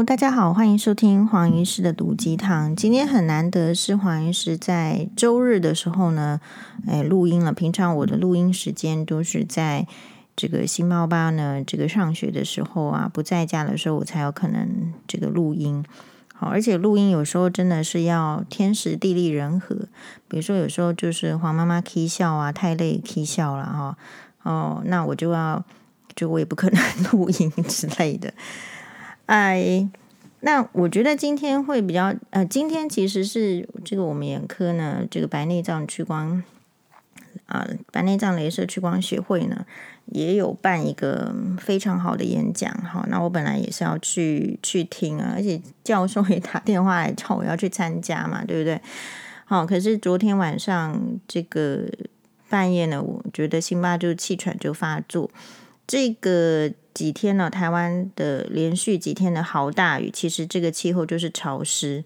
大家好，欢迎收听黄医师的毒鸡汤。今天很难得是黄医师在周日的时候呢，哎，录音了。平常我的录音时间都是在这个新猫爸呢，这个上学的时候啊，不在家的时候，我才有可能这个录音。好，而且录音有时候真的是要天时地利人和。比如说有时候就是黄妈妈 K 笑啊，太累 K 笑了哈。哦，那我就要，就我也不可能 录音之类的。哎，那我觉得今天会比较呃，今天其实是这个我们眼科呢，这个白内障屈光啊、呃，白内障雷射屈光学会呢，也有办一个非常好的演讲。好，那我本来也是要去去听啊，而且教授也打电话来叫我要去参加嘛，对不对？好，可是昨天晚上这个半夜呢，我觉得辛巴就气喘就发作，这个。几天呢？台湾的连续几天的豪大雨，其实这个气候就是潮湿，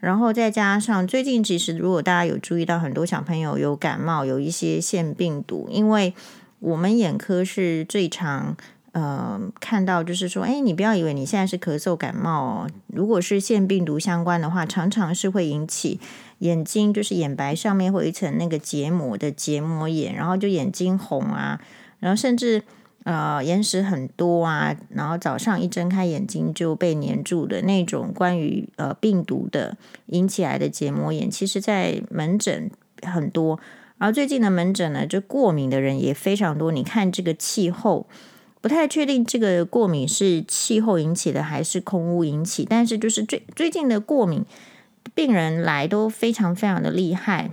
然后再加上最近，其实如果大家有注意到，很多小朋友有感冒，有一些腺病毒，因为我们眼科是最常呃看到，就是说，哎，你不要以为你现在是咳嗽感冒哦，如果是腺病毒相关的话，常常是会引起眼睛就是眼白上面会一层那个结膜的结膜炎，然后就眼睛红啊，然后甚至。呃，眼屎很多啊，然后早上一睁开眼睛就被黏住的那种关于呃病毒的引起来的结膜炎，其实在门诊很多。然后最近的门诊呢，就过敏的人也非常多。你看这个气候，不太确定这个过敏是气候引起的还是空污引起，但是就是最最近的过敏病人来都非常非常的厉害。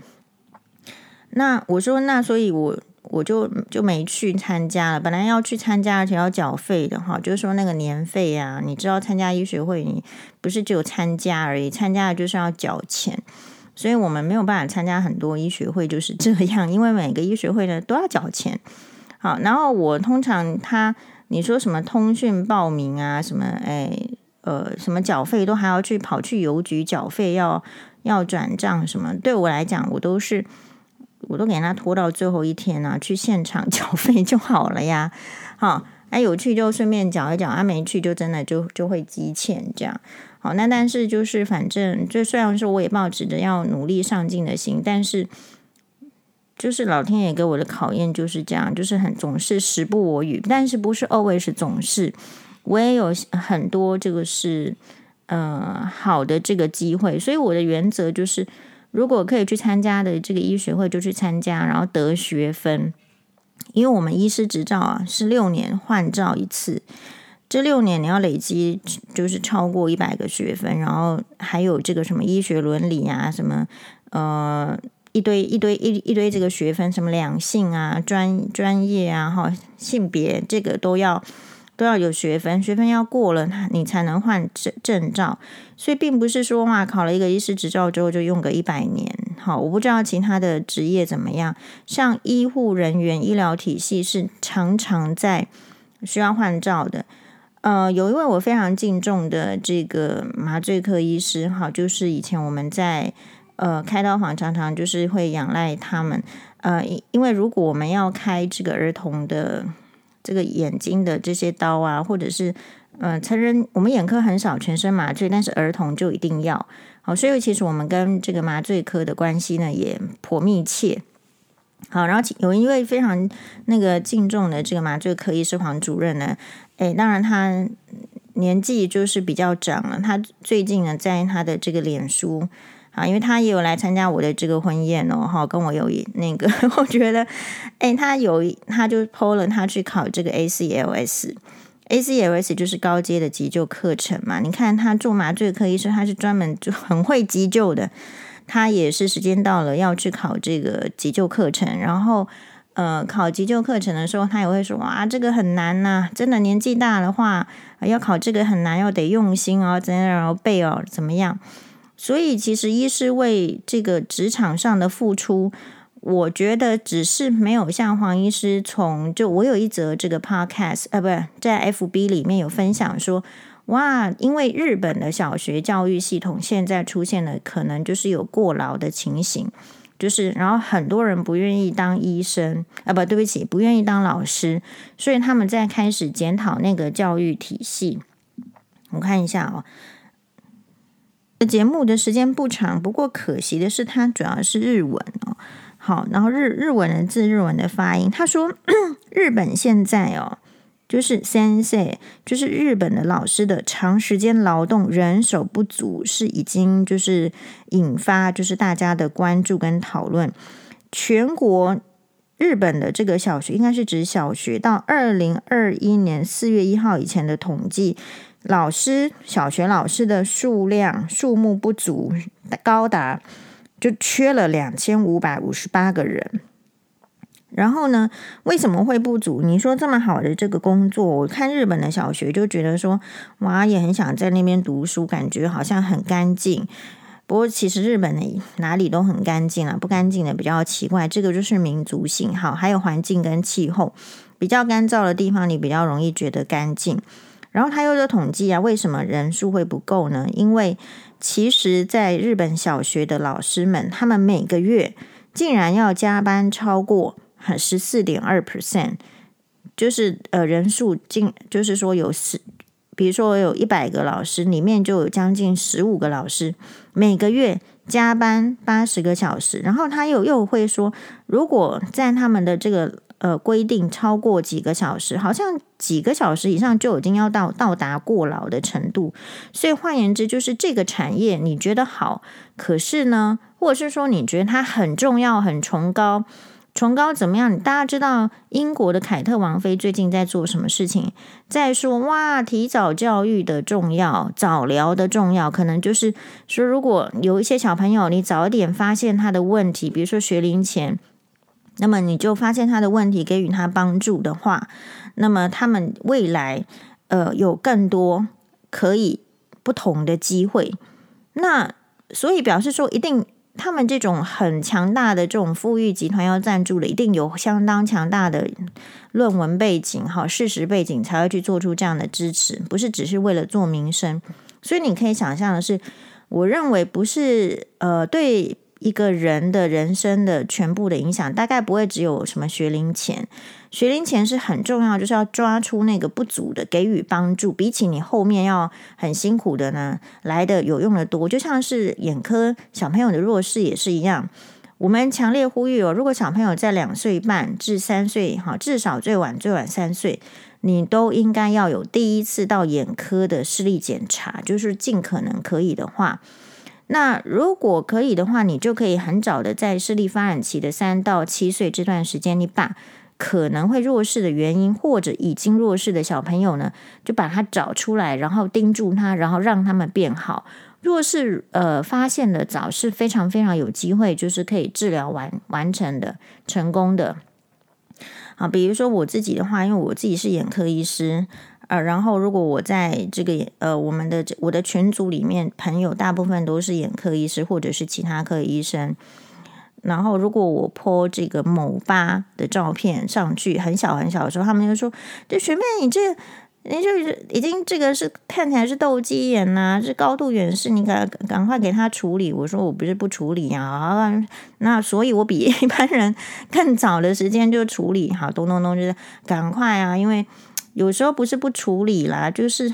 那我说，那所以我。我就就没去参加了，本来要去参加，而且要缴费的哈，就是说那个年费啊，你知道参加医学会，你不是只有参加而已，参加的就是要缴钱，所以我们没有办法参加很多医学会，就是这样，因为每个医学会呢都要缴钱。好，然后我通常他你说什么通讯报名啊，什么哎呃什么缴费都还要去跑去邮局缴费，要要转账什么，对我来讲我都是。我都给他拖到最后一天啊，去现场 缴费就好了呀。好，哎，有去就顺便缴一缴，啊，没去就真的就就会积欠这样。好，那但是就是反正，就虽然说我也抱持着要努力上进的心，但是就是老天爷给我的考验就是这样，就是很总是时不我与，但是不是 always 总是，我也有很多这个是呃好的这个机会，所以我的原则就是。如果可以去参加的这个医学会，就去参加，然后得学分。因为我们医师执照啊是六年换照一次，这六年你要累积就是超过一百个学分，然后还有这个什么医学伦理啊，什么呃一堆一堆一一堆这个学分，什么两性啊、专专业啊、哈性别这个都要。都要有学分，学分要过了，你才能换证证照。所以并不是说哇，考了一个医师执照之后就用个一百年。好，我不知道其他的职业怎么样。像医护人员、医疗体系是常常在需要换照的。呃，有一位我非常敬重的这个麻醉科医师，好，就是以前我们在呃开刀房常常就是会仰赖他们。呃，因为如果我们要开这个儿童的。这个眼睛的这些刀啊，或者是呃，成人我们眼科很少全身麻醉，但是儿童就一定要好，所以其实我们跟这个麻醉科的关系呢也颇密切。好，然后有一位非常那个敬重的这个麻醉科医师黄主任呢，诶，当然他年纪就是比较长了，他最近呢在他的这个脸书。啊，因为他也有来参加我的这个婚宴哦，哈，跟我有那个，我觉得，哎，他有，他就 PO 了他去考这个 ACLS，ACLS 就是高阶的急救课程嘛。你看他做麻醉科医生，他是专门就很会急救的，他也是时间到了要去考这个急救课程，然后呃，考急救课程的时候，他也会说哇，这个很难呐、真的年纪大的话，要考这个很难，要得用心哦，怎样然后背哦，怎么样？所以，其实医师为这个职场上的付出，我觉得只是没有像黄医师从就我有一则这个 podcast 啊，不是在 FB 里面有分享说，哇，因为日本的小学教育系统现在出现了可能就是有过劳的情形，就是然后很多人不愿意当医生啊，不对不起，不愿意当老师，所以他们在开始检讨那个教育体系。我看一下哦。节目的时间不长，不过可惜的是，它主要是日文哦。好，然后日日文的字，日文的发音。他说，日本现在哦，就是先生，就是日本的老师的长时间劳动人手不足，是已经就是引发就是大家的关注跟讨论。全国日本的这个小学，应该是指小学到二零二一年四月一号以前的统计。老师，小学老师的数量数目不足，高达就缺了两千五百五十八个人。然后呢，为什么会不足？你说这么好的这个工作，我看日本的小学就觉得说，哇，也很想在那边读书，感觉好像很干净。不过其实日本的哪里都很干净啊，不干净的比较奇怪。这个就是民族性，好，还有环境跟气候，比较干燥的地方，你比较容易觉得干净。然后他又在统计啊，为什么人数会不够呢？因为其实，在日本小学的老师们，他们每个月竟然要加班超过十四点二 percent，就是呃人数竟就是说有十，比如说有一百个老师，里面就有将近十五个老师每个月加班八十个小时。然后他又又会说，如果在他们的这个。呃，规定超过几个小时，好像几个小时以上就已经要到到达过劳的程度。所以换言之，就是这个产业你觉得好，可是呢，或者是说你觉得它很重要、很崇高，崇高怎么样？大家知道英国的凯特王妃最近在做什么事情？在说哇，提早教育的重要，早疗的重要，可能就是说，如果有一些小朋友，你早一点发现他的问题，比如说学龄前。那么你就发现他的问题，给予他帮助的话，那么他们未来呃有更多可以不同的机会。那所以表示说，一定他们这种很强大的这种富裕集团要赞助了，一定有相当强大的论文背景、好事实背景，才会去做出这样的支持，不是只是为了做名声。所以你可以想象的是，我认为不是呃对。一个人的人生的全部的影响，大概不会只有什么学龄前。学龄前是很重要，就是要抓出那个不足的，给予帮助。比起你后面要很辛苦的呢，来的有用的多。就像是眼科小朋友的弱视也是一样。我们强烈呼吁哦，如果小朋友在两岁半至三岁，哈，至少最晚最晚三岁，你都应该要有第一次到眼科的视力检查，就是尽可能可以的话。那如果可以的话，你就可以很早的在视力发展期的三到七岁这段时间，你把可能会弱视的原因或者已经弱视的小朋友呢，就把他找出来，然后盯住他，然后让他们变好。弱视呃发现的早是非常非常有机会，就是可以治疗完完成的成功的。啊，比如说我自己的话，因为我自己是眼科医师。呃，然后如果我在这个呃我们的我的群组里面，朋友大部分都是眼科医师或者是其他科医生。然后如果我 po 这个某吧的照片上去，很小很小的时候，他们就说：“这学妹，你这你就已经这个是看起来是斗鸡眼呐、啊，是高度远视，你赶赶快给他处理。”我说：“我不是不处理啊，那所以我比一般人 更早的时间就处理，好，咚咚咚，就是赶快啊，因为。”有时候不是不处理啦，就是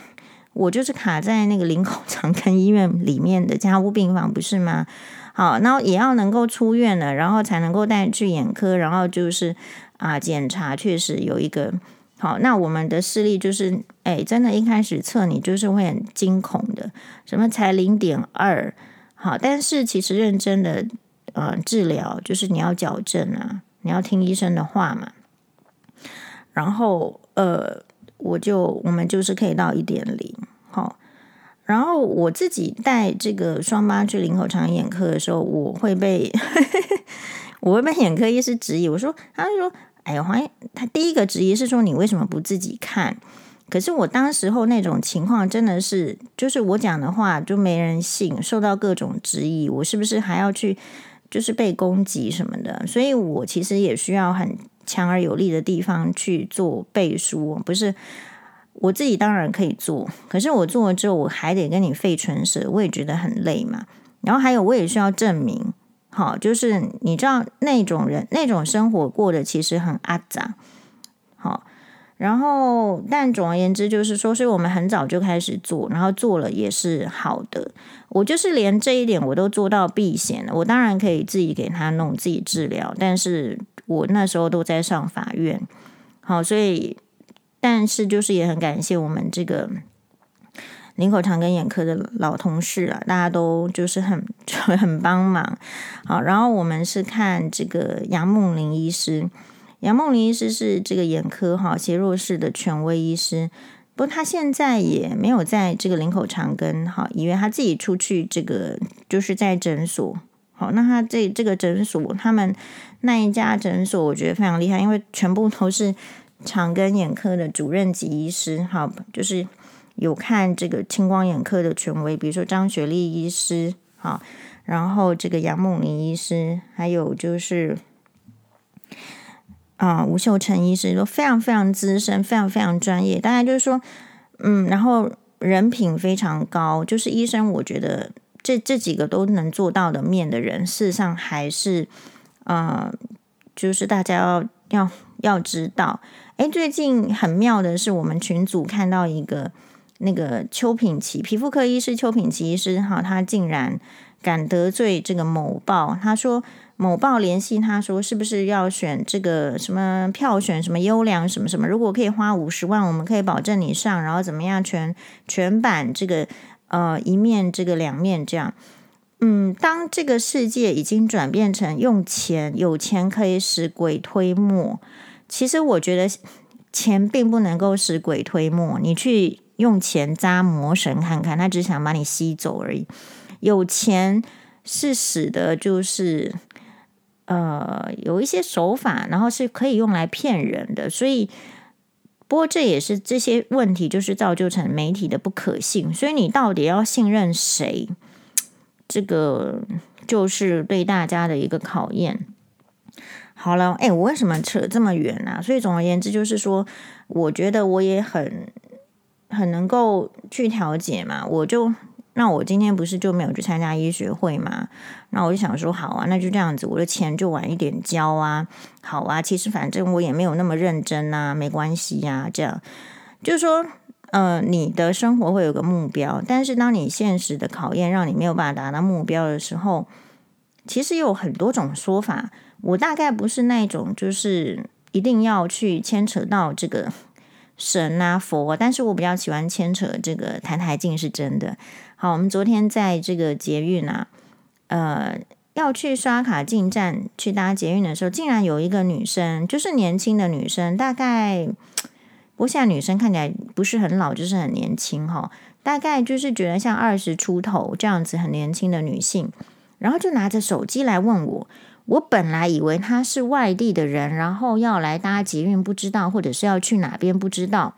我就是卡在那个林口长庚医院里面的加护病房，不是吗？好，然后也要能够出院了，然后才能够带去眼科，然后就是啊检查，确实有一个好。那我们的视力就是，哎，真的，一开始测你就是会很惊恐的，什么才零点二，好，但是其实认真的呃治疗，就是你要矫正啊，你要听医生的话嘛，然后呃。我就我们就是可以到一点零，好，然后我自己带这个双疤去林口长眼科的时候，我会被 我会被眼科医师质疑，我说，他就说，哎呀，黄，他第一个质疑是说你为什么不自己看？可是我当时候那种情况真的是，就是我讲的话就没人信，受到各种质疑，我是不是还要去就是被攻击什么的？所以我其实也需要很。强而有力的地方去做背书，不是我自己当然可以做，可是我做了之后，我还得跟你费唇舌，我也觉得很累嘛。然后还有，我也需要证明，好，就是你知道那种人那种生活过得其实很阿杂，然后，但总而言之，就是说，所以我们很早就开始做，然后做了也是好的。我就是连这一点我都做到避险了。我当然可以自己给他弄自己治疗，但是我那时候都在上法院。好，所以，但是就是也很感谢我们这个林口长庚眼科的老同事啊，大家都就是很 很帮忙。好，然后我们是看这个杨梦玲医师。杨梦玲医师是这个眼科哈斜弱视的权威医师，不过他现在也没有在这个林口长庚哈医院，他自己出去这个就是在诊所。好，那他这这个诊所，他们那一家诊所我觉得非常厉害，因为全部都是长庚眼科的主任级医师，哈，就是有看这个青光眼科的权威，比如说张雪莉医师，好，然后这个杨梦玲医师，还有就是。啊，吴秀成医师都非常非常资深，非常非常专业。大概就是说，嗯，然后人品非常高，就是医生，我觉得这这几个都能做到的面的人，事实上还是，呃，就是大家要要要知道。诶，最近很妙的是，我们群组看到一个那个邱品琦皮肤科医师邱品琦医师，哈，他竟然敢得罪这个某报，他说。某报联系他说：“是不是要选这个什么票选什么优良什么什么？如果可以花五十万，我们可以保证你上，然后怎么样全全版这个呃一面这个两面这样。嗯，当这个世界已经转变成用钱，有钱可以使鬼推磨。其实我觉得钱并不能够使鬼推磨。你去用钱扎魔神看看，他只想把你吸走而已。有钱是使得就是。”呃，有一些手法，然后是可以用来骗人的，所以，不过这也是这些问题，就是造就成媒体的不可信。所以你到底要信任谁？这个就是对大家的一个考验。好了，哎，我为什么扯这么远呢？所以总而言之，就是说，我觉得我也很很能够去调解嘛，我就。那我今天不是就没有去参加医学会吗？那我就想说，好啊，那就这样子，我的钱就晚一点交啊。好啊，其实反正我也没有那么认真啊，没关系呀、这样就是说，呃，你的生活会有个目标，但是当你现实的考验让你没有办法达到目标的时候，其实有很多种说法。我大概不是那种就是一定要去牵扯到这个神啊佛，但是我比较喜欢牵扯这个台台镜是真的。好，我们昨天在这个捷运啊，呃，要去刷卡进站去搭捷运的时候，竟然有一个女生，就是年轻的女生，大概，不过现在女生看起来不是很老，就是很年轻哈，大概就是觉得像二十出头这样子很年轻的女性，然后就拿着手机来问我，我本来以为她是外地的人，然后要来搭捷运，不知道，或者是要去哪边，不知道。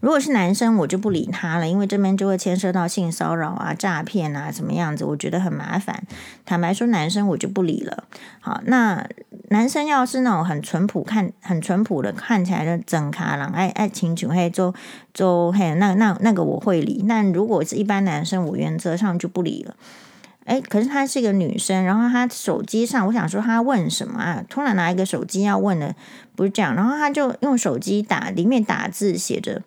如果是男生，我就不理他了，因为这边就会牵涉到性骚扰啊、诈骗啊，什么样子，我觉得很麻烦。坦白说，男生我就不理了。好，那男生要是那种很淳朴、看很淳朴的，看起来的整卡郎，爱爱情就嘿，就就嘿，那那那个我会理。但如果是一般男生，我原则上就不理了。诶，可是她是一个女生，然后她手机上，我想说她问什么啊？突然拿一个手机要问的，不是这样，然后她就用手机打，里面打字写着。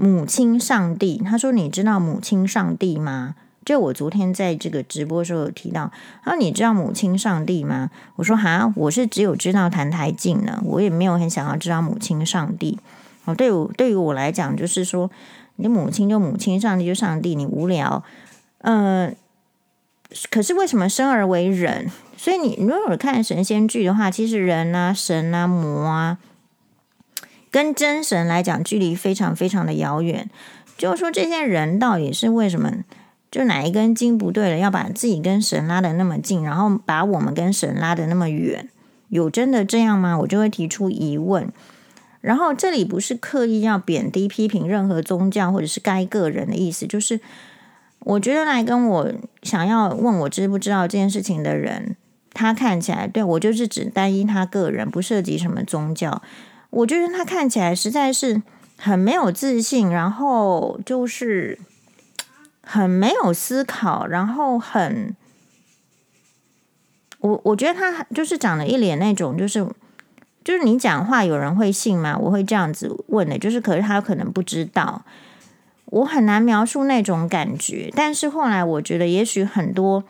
母亲上帝，他说：“你知道母亲上帝吗？”就我昨天在这个直播时候有提到，他说：“你知道母亲上帝吗？”我说：“哈，我是只有知道澹台镜呢，我也没有很想要知道母亲上帝。”哦，对我对于我来讲，就是说，你母亲就母亲，上帝就上帝，你无聊。呃，可是为什么生而为人？所以你如果看神仙剧的话，其实人啊、神啊、魔啊。跟真神来讲，距离非常非常的遥远。就是说，这些人到底是为什么？就哪一根筋不对了，要把自己跟神拉得那么近，然后把我们跟神拉得那么远？有真的这样吗？我就会提出疑问。然后这里不是刻意要贬低、批评任何宗教或者是该个人的意思，就是我觉得来跟我想要问我知不知道这件事情的人，他看起来对我就是只单一他个人，不涉及什么宗教。我觉得他看起来实在是很没有自信，然后就是很没有思考，然后很，我我觉得他就是长了一脸那种就是就是你讲话有人会信吗？我会这样子问的，就是可是他可能不知道，我很难描述那种感觉。但是后来我觉得，也许很多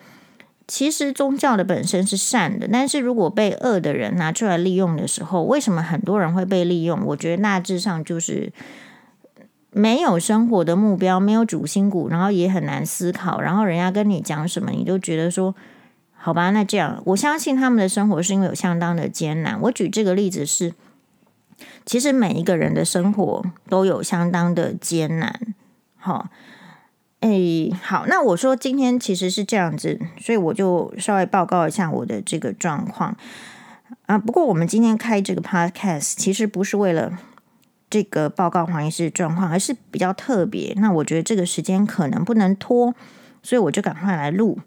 其实宗教的本身是善的，但是如果被恶的人拿出来利用的时候，为什么很多人会被利用？我觉得大致上就是没有生活的目标，没有主心骨，然后也很难思考，然后人家跟你讲什么，你都觉得说。好吧，那这样，我相信他们的生活是因为有相当的艰难。我举这个例子是，其实每一个人的生活都有相当的艰难。好，诶，好，那我说今天其实是这样子，所以我就稍微报告一下我的这个状况啊。不过我们今天开这个 podcast 其实不是为了这个报告黄医师的状况，而是比较特别。那我觉得这个时间可能不能拖，所以我就赶快来录。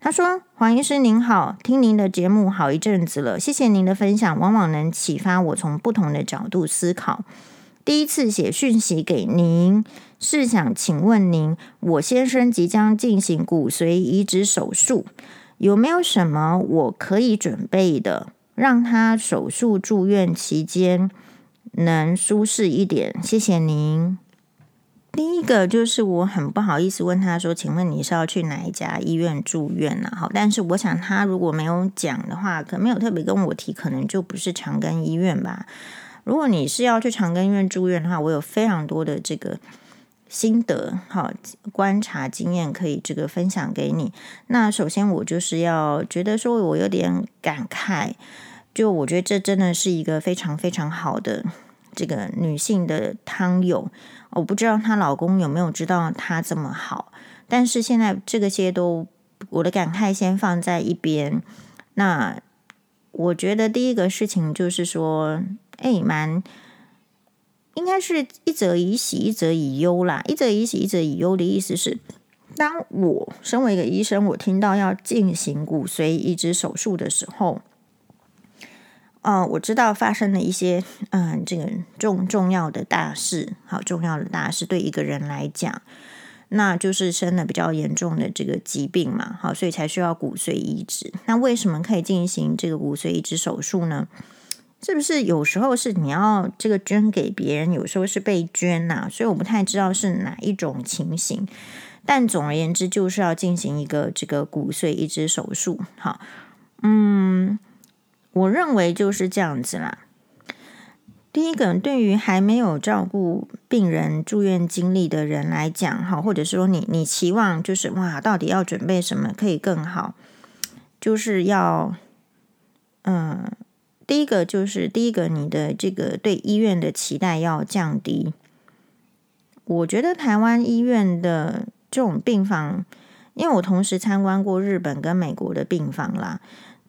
他说：“黄医师您好，听您的节目好一阵子了，谢谢您的分享，往往能启发我从不同的角度思考。第一次写讯息给您，是想请问您，我先生即将进行骨髓移植手术，有没有什么我可以准备的，让他手术住院期间能舒适一点？谢谢您。”第一个就是我很不好意思问他说：“请问你是要去哪一家医院住院呢？”好，但是我想他如果没有讲的话，可没有特别跟我提，可能就不是长庚医院吧。如果你是要去长庚医院住院的话，我有非常多的这个心得、好观察经验可以这个分享给你。那首先我就是要觉得说我有点感慨，就我觉得这真的是一个非常非常好的这个女性的汤友。我不知道她老公有没有知道她这么好，但是现在这个些都我的感慨先放在一边。那我觉得第一个事情就是说，哎，蛮应该是一则以喜，一则以忧啦。一则以喜，一则以忧的意思是，当我身为一个医生，我听到要进行骨髓移植手术的时候。哦，我知道发生了一些嗯，这个重重要的大事，好重要的大事，对一个人来讲，那就是生了比较严重的这个疾病嘛，好，所以才需要骨髓移植。那为什么可以进行这个骨髓移植手术呢？是不是有时候是你要这个捐给别人，有时候是被捐呐？所以我不太知道是哪一种情形，但总而言之，就是要进行一个这个骨髓移植手术。好，嗯。我认为就是这样子啦。第一个，对于还没有照顾病人住院经历的人来讲，哈，或者说你你期望就是哇，到底要准备什么可以更好？就是要，嗯，第一个就是第一个，你的这个对医院的期待要降低。我觉得台湾医院的这种病房，因为我同时参观过日本跟美国的病房啦，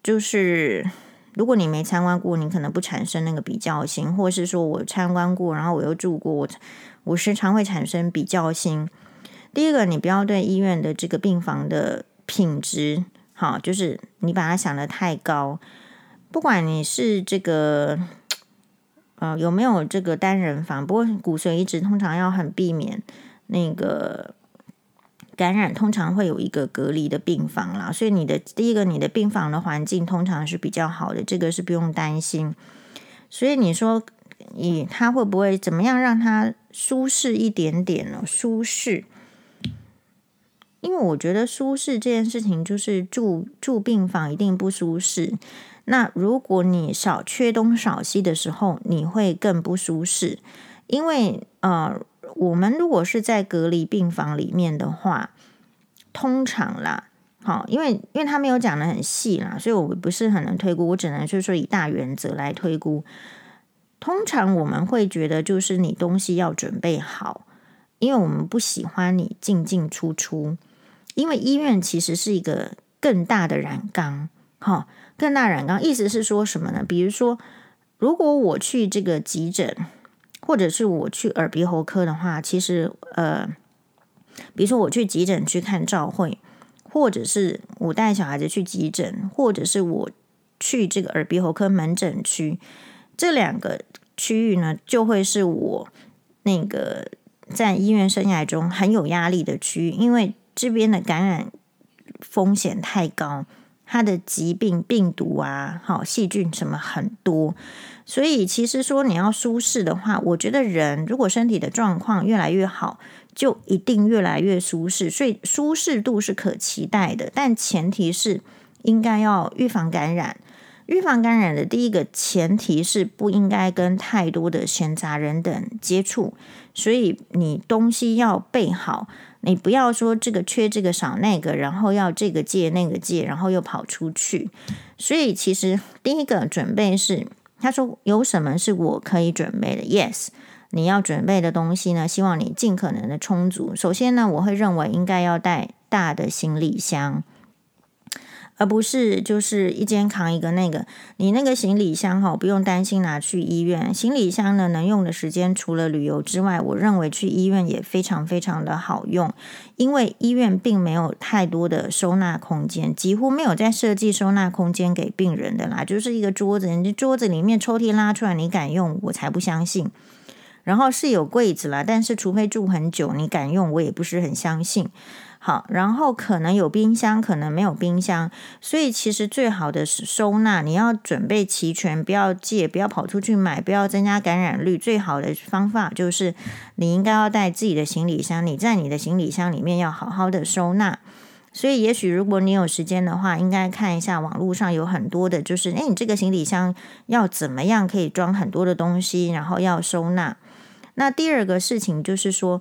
就是。如果你没参观过，你可能不产生那个比较心，或是说我参观过，然后我又住过，我我时常会产生比较心。第一个，你不要对医院的这个病房的品质，好，就是你把它想得太高。不管你是这个，呃，有没有这个单人房，不过骨髓移植通常要很避免那个。感染通常会有一个隔离的病房啦，所以你的第一个，你的病房的环境通常是比较好的，这个是不用担心。所以你说，你他会不会怎么样让他舒适一点点呢？舒适，因为我觉得舒适这件事情就是住住病房一定不舒适。那如果你少缺东少西的时候，你会更不舒适，因为呃。我们如果是在隔离病房里面的话，通常啦，好，因为因为他没有讲得很细啦，所以我不是很能推估，我只能就是说以大原则来推估。通常我们会觉得，就是你东西要准备好，因为我们不喜欢你进进出出，因为医院其实是一个更大的染缸，哈，更大染缸，意思是说什么呢？比如说，如果我去这个急诊。或者是我去耳鼻喉科的话，其实呃，比如说我去急诊去看照会，或者是我带小孩子去急诊，或者是我去这个耳鼻喉科门诊区，这两个区域呢，就会是我那个在医院生涯中很有压力的区域，因为这边的感染风险太高。它的疾病、病毒啊，好细菌什么很多。所以其实说你要舒适的话，我觉得人如果身体的状况越来越好，就一定越来越舒适。所以舒适度是可期待的，但前提是应该要预防感染。预防感染的第一个前提是不应该跟太多的闲杂人等接触，所以你东西要备好，你不要说这个缺这个少那个，然后要这个借那个借，然后又跑出去。所以其实第一个准备是，他说有什么是我可以准备的？Yes，你要准备的东西呢，希望你尽可能的充足。首先呢，我会认为应该要带大的行李箱。而不是就是一肩扛一个那个，你那个行李箱哈，不用担心拿去医院。行李箱呢，能用的时间除了旅游之外，我认为去医院也非常非常的好用，因为医院并没有太多的收纳空间，几乎没有在设计收纳空间给病人的啦，就是一个桌子，你桌子里面抽屉拉出来，你敢用？我才不相信。然后是有柜子啦，但是除非住很久，你敢用？我也不是很相信。好，然后可能有冰箱，可能没有冰箱，所以其实最好的是收纳，你要准备齐全，不要借，不要跑出去买，不要增加感染率。最好的方法就是你应该要带自己的行李箱，你在你的行李箱里面要好好的收纳。所以也许如果你有时间的话，应该看一下网络上有很多的，就是诶，你这个行李箱要怎么样可以装很多的东西，然后要收纳。那第二个事情就是说。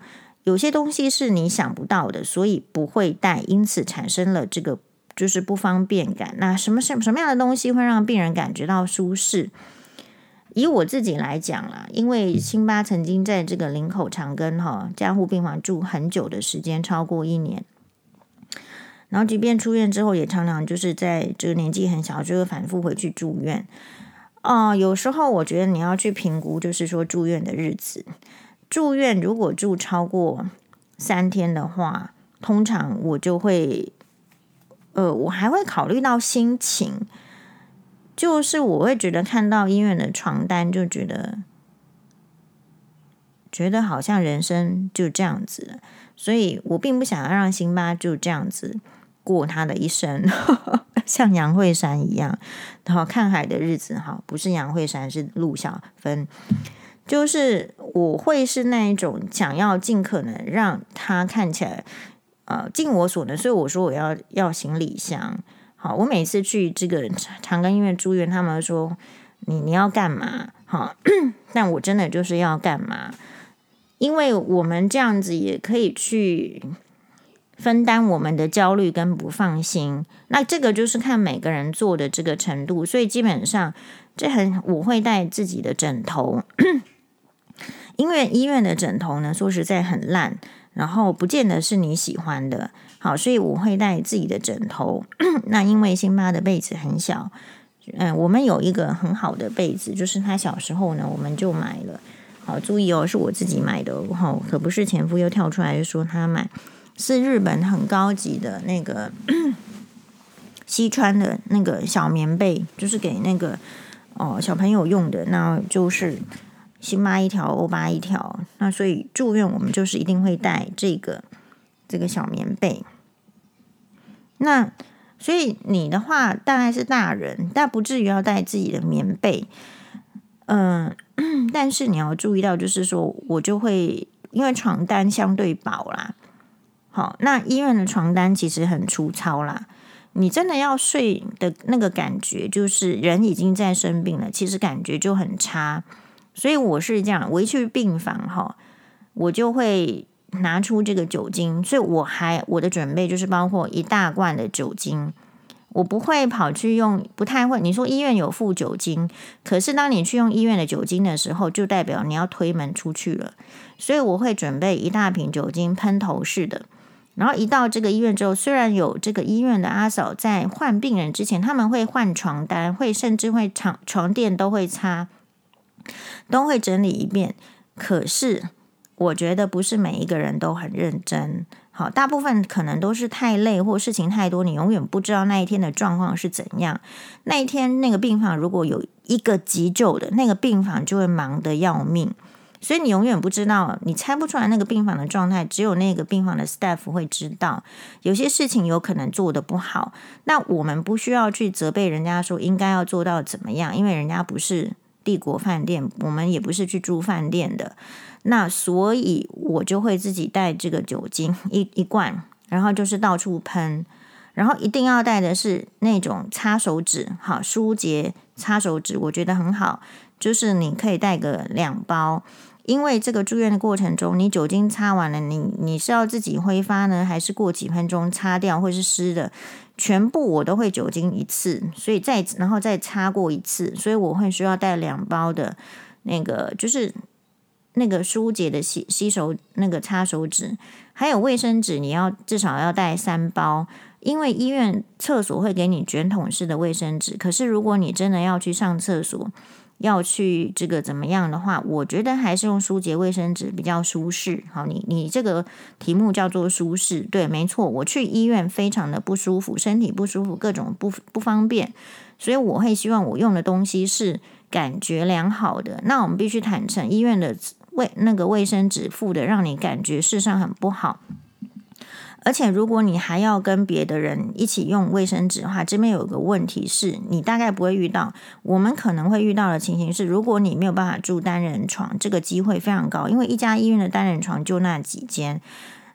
有些东西是你想不到的，所以不会带，因此产生了这个就是不方便感。那什么什什么样的东西会让病人感觉到舒适？以我自己来讲啦，因为辛巴曾经在这个林口长庚哈加护病房住很久的时间，超过一年。然后即便出院之后，也常常就是在这个年纪很小就会反复回去住院。啊、呃，有时候我觉得你要去评估，就是说住院的日子。住院如果住超过三天的话，通常我就会，呃，我还会考虑到心情，就是我会觉得看到医院的床单，就觉得觉得好像人生就这样子，所以我并不想要让辛巴就这样子过他的一生，像杨慧珊一样，然后看海的日子哈，不是杨慧珊，是陆小芬。就是我会是那一种想要尽可能让他看起来，呃，尽我所能，所以我说我要要行李箱。好，我每次去这个长庚医院住院，他们说你你要干嘛？好，但我真的就是要干嘛？因为我们这样子也可以去分担我们的焦虑跟不放心。那这个就是看每个人做的这个程度，所以基本上这很我会带自己的枕头。因为医院的枕头呢，说实在很烂，然后不见得是你喜欢的。好，所以我会带自己的枕头。那因为辛巴的被子很小，嗯，我们有一个很好的被子，就是他小时候呢，我们就买了。好，注意哦，是我自己买的哦，可不是前夫又跳出来说他买，是日本很高级的那个 西川的那个小棉被，就是给那个哦小朋友用的，那就是。辛巴一条，欧巴一条，那所以住院我们就是一定会带这个这个小棉被。那所以你的话大概是大人，但不至于要带自己的棉被。嗯，但是你要注意到，就是说我就会因为床单相对薄啦。好，那医院的床单其实很粗糙啦。你真的要睡的那个感觉，就是人已经在生病了，其实感觉就很差。所以我是这样，我一去病房哈，我就会拿出这个酒精。所以我还我的准备就是包括一大罐的酒精，我不会跑去用，不太会。你说医院有附酒精，可是当你去用医院的酒精的时候，就代表你要推门出去了。所以我会准备一大瓶酒精喷头式的。然后一到这个医院之后，虽然有这个医院的阿嫂在换病人之前，他们会换床单，会甚至会床床垫都会擦。都会整理一遍，可是我觉得不是每一个人都很认真。好，大部分可能都是太累或事情太多，你永远不知道那一天的状况是怎样。那一天那个病房如果有一个急救的，那个病房就会忙得要命。所以你永远不知道，你猜不出来那个病房的状态，只有那个病房的 staff 会知道。有些事情有可能做得不好，那我们不需要去责备人家说应该要做到怎么样，因为人家不是帝国饭店，我们也不是去住饭店的。那所以，我就会自己带这个酒精一一罐，然后就是到处喷，然后一定要带的是那种擦手纸，好，舒洁擦手纸，我觉得很好，就是你可以带个两包。因为这个住院的过程中，你酒精擦完了，你你是要自己挥发呢，还是过几分钟擦掉，或是湿的？全部我都会酒精一次，所以再然后再擦过一次，所以我会需要带两包的那个，就是那个舒洁的洗洗手那个擦手纸，还有卫生纸，你要至少要带三包，因为医院厕所会给你卷筒式的卫生纸，可是如果你真的要去上厕所。要去这个怎么样的话，我觉得还是用舒洁卫生纸比较舒适。好，你你这个题目叫做舒适，对，没错。我去医院非常的不舒服，身体不舒服，各种不不方便，所以我会希望我用的东西是感觉良好的。那我们必须坦诚，医院的卫那个卫生纸附的让你感觉事实上很不好。而且，如果你还要跟别的人一起用卫生纸的话，这边有个问题是你大概不会遇到。我们可能会遇到的情形是，如果你没有办法住单人床，这个机会非常高，因为一家医院的单人床就那几间。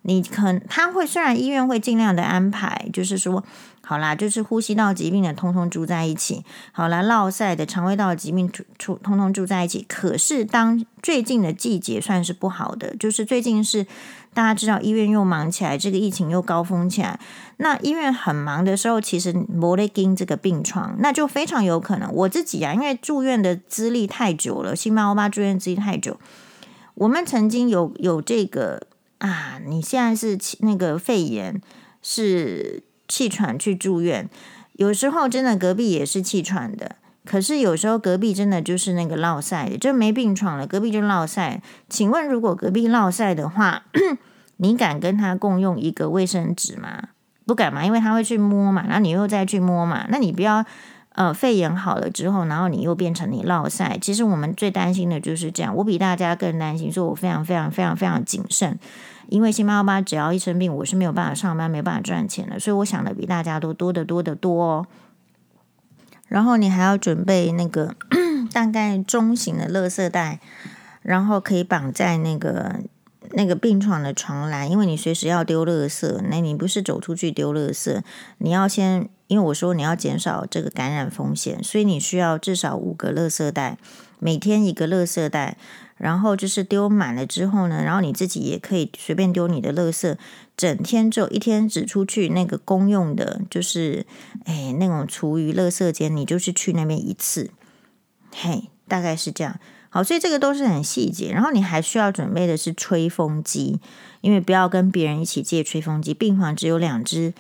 你可他会虽然医院会尽量的安排，就是说，好啦，就是呼吸道疾病的通通住在一起，好啦，落塞的肠胃道的疾病通通住在一起。可是当最近的季节算是不好的，就是最近是大家知道医院又忙起来，这个疫情又高峰起来。那医院很忙的时候，其实没得盯这个病床，那就非常有可能我自己啊，因为住院的资历太久了，新巴欧巴住院资历太久，我们曾经有有这个。啊，你现在是那个肺炎，是气喘去住院，有时候真的隔壁也是气喘的，可是有时候隔壁真的就是那个落赛，就没病床了，隔壁就落赛。请问，如果隔壁落赛的话，你敢跟他共用一个卫生纸吗？不敢嘛，因为他会去摸嘛，然后你又再去摸嘛，那你不要。呃，肺炎好了之后，然后你又变成你落赛。其实我们最担心的就是这样，我比大家更担心，所以我非常非常非常非常谨慎。因为星巴巴只要一生病，我是没有办法上班，没办法赚钱的，所以我想的比大家都多得多得多哦。然后你还要准备那个 大概中型的垃圾袋，然后可以绑在那个那个病床的床栏，因为你随时要丢垃圾，那你不是走出去丢垃圾，你要先。因为我说你要减少这个感染风险，所以你需要至少五个垃圾袋，每天一个垃圾袋，然后就是丢满了之后呢，然后你自己也可以随便丢你的垃圾，整天只有一天只出去那个公用的，就是哎那种厨余垃圾间，你就是去那边一次，嘿，大概是这样。好，所以这个都是很细节，然后你还需要准备的是吹风机，因为不要跟别人一起借吹风机，病房只有两只。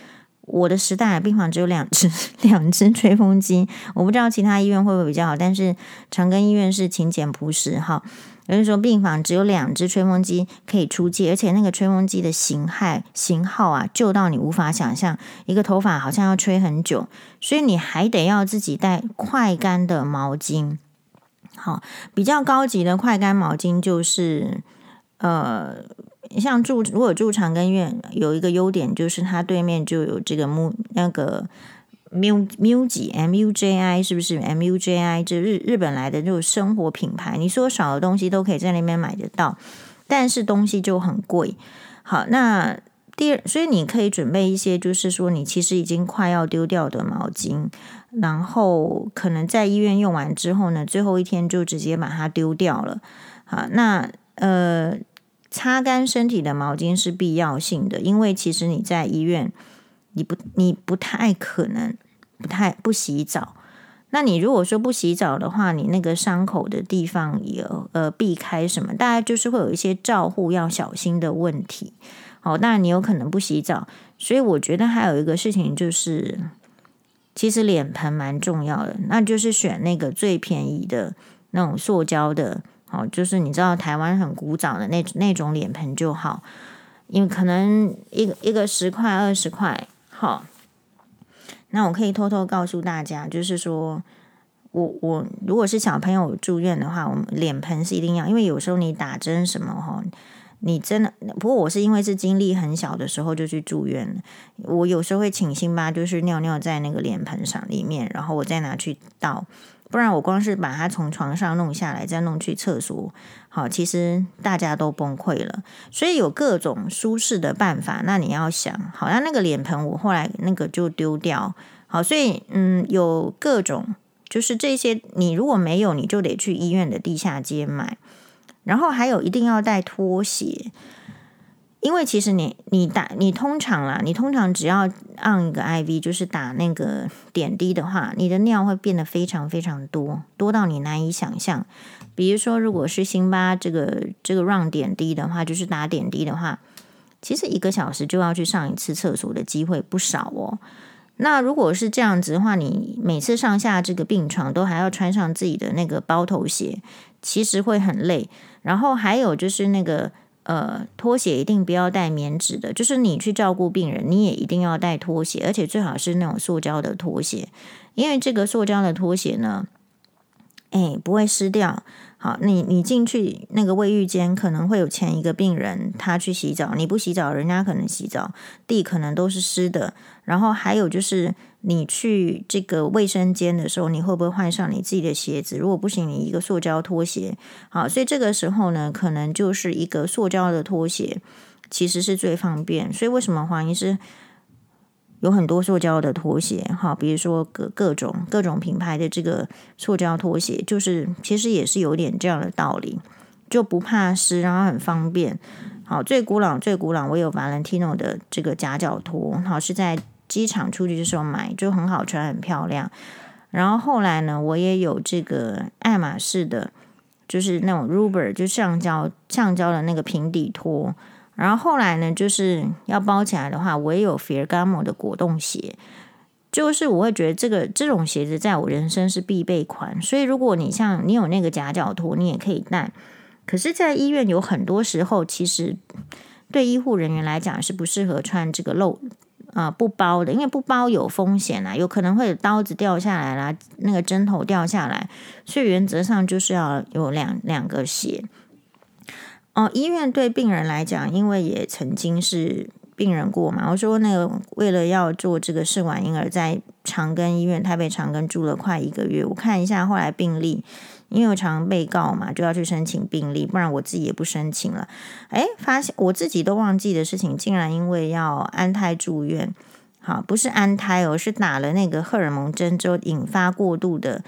我的时代病房只有两只 两只吹风机，我不知道其他医院会不会比较好，但是长庚医院是勤俭朴实哈。有人说病房只有两只吹风机可以出借，而且那个吹风机的型号型号啊，旧到你无法想象，一个头发好像要吹很久，所以你还得要自己带快干的毛巾。好，比较高级的快干毛巾就是呃。像住如果住长庚院有一个优点，就是它对面就有这个木那个 mu muji m u j i 是不是 m u j i 这日日本来的这种生活品牌，你说少的东西都可以在那边买得到，但是东西就很贵。好，那第二，所以你可以准备一些，就是说你其实已经快要丢掉的毛巾，然后可能在医院用完之后呢，最后一天就直接把它丢掉了。好，那呃。擦干身体的毛巾是必要性的，因为其实你在医院，你不你不太可能不太不洗澡。那你如果说不洗澡的话，你那个伤口的地方有呃避开什么，大概就是会有一些照护要小心的问题。好，当然你有可能不洗澡，所以我觉得还有一个事情就是，其实脸盆蛮重要的，那就是选那个最便宜的那种塑胶的。哦，就是你知道台湾很古早的那那种脸盆就好，因为可能一个一个十块二十块，好。那我可以偷偷告诉大家，就是说我我如果是小朋友住院的话，我们脸盆是一定要，因为有时候你打针什么哈，你真的。不过我是因为是精力很小的时候就去住院，我有时候会请辛巴就是尿尿在那个脸盆上里面，然后我再拿去倒，不然我光是把它从床上弄下来再弄去厕所，好，其实大家都崩溃了。所以有各种舒适的办法，那你要想，好像那个脸盆我后来那个就丢掉，好，所以嗯，有各种。就是这些，你如果没有，你就得去医院的地下街买。然后还有一定要带拖鞋，因为其实你你打你通常啦，你通常只要按一个 IV，就是打那个点滴的话，你的尿会变得非常非常多，多到你难以想象。比如说，如果是辛巴这个这个 run 点滴的话，就是打点滴的话，其实一个小时就要去上一次厕所的机会不少哦。那如果是这样子的话，你每次上下这个病床都还要穿上自己的那个包头鞋，其实会很累。然后还有就是那个呃拖鞋一定不要带棉质的，就是你去照顾病人，你也一定要带拖鞋，而且最好是那种塑胶的拖鞋，因为这个塑胶的拖鞋呢，哎，不会湿掉。好，你你进去那个卫浴间，可能会有前一个病人他去洗澡，你不洗澡，人家可能洗澡，地可能都是湿的。然后还有就是，你去这个卫生间的时候，你会不会换上你自己的鞋子？如果不行，你一个塑胶拖鞋。好，所以这个时候呢，可能就是一个塑胶的拖鞋，其实是最方便。所以为什么黄医师？有很多塑胶的拖鞋，哈，比如说各各种各种品牌的这个塑胶拖鞋，就是其实也是有点这样的道理，就不怕湿，然后很方便。好，最古老最古老，我有 Valentino 的这个夹脚拖，好，是在机场出去的时候买，就很好穿，很漂亮。然后后来呢，我也有这个爱马仕的，就是那种 rubber 就橡胶橡胶的那个平底拖。然后后来呢，就是要包起来的话，我也有 Ferragamo 的果冻鞋，就是我会觉得这个这种鞋子在我人生是必备款。所以如果你像你有那个夹脚拖，你也可以带。可是，在医院有很多时候，其实对医护人员来讲是不适合穿这个露啊、不包的，因为不包有风险啊，有可能会有刀子掉下来啦，那个针头掉下来。所以原则上就是要有两两个鞋。哦，医院对病人来讲，因为也曾经是病人过嘛。我说那个为了要做这个试管婴儿，在长庚医院台北长庚住了快一个月。我看一下后来病历，因为我常被告嘛，就要去申请病历，不然我自己也不申请了。诶，发现我自己都忘记的事情，竟然因为要安胎住院，好，不是安胎哦，是打了那个荷尔蒙针之后引发过度的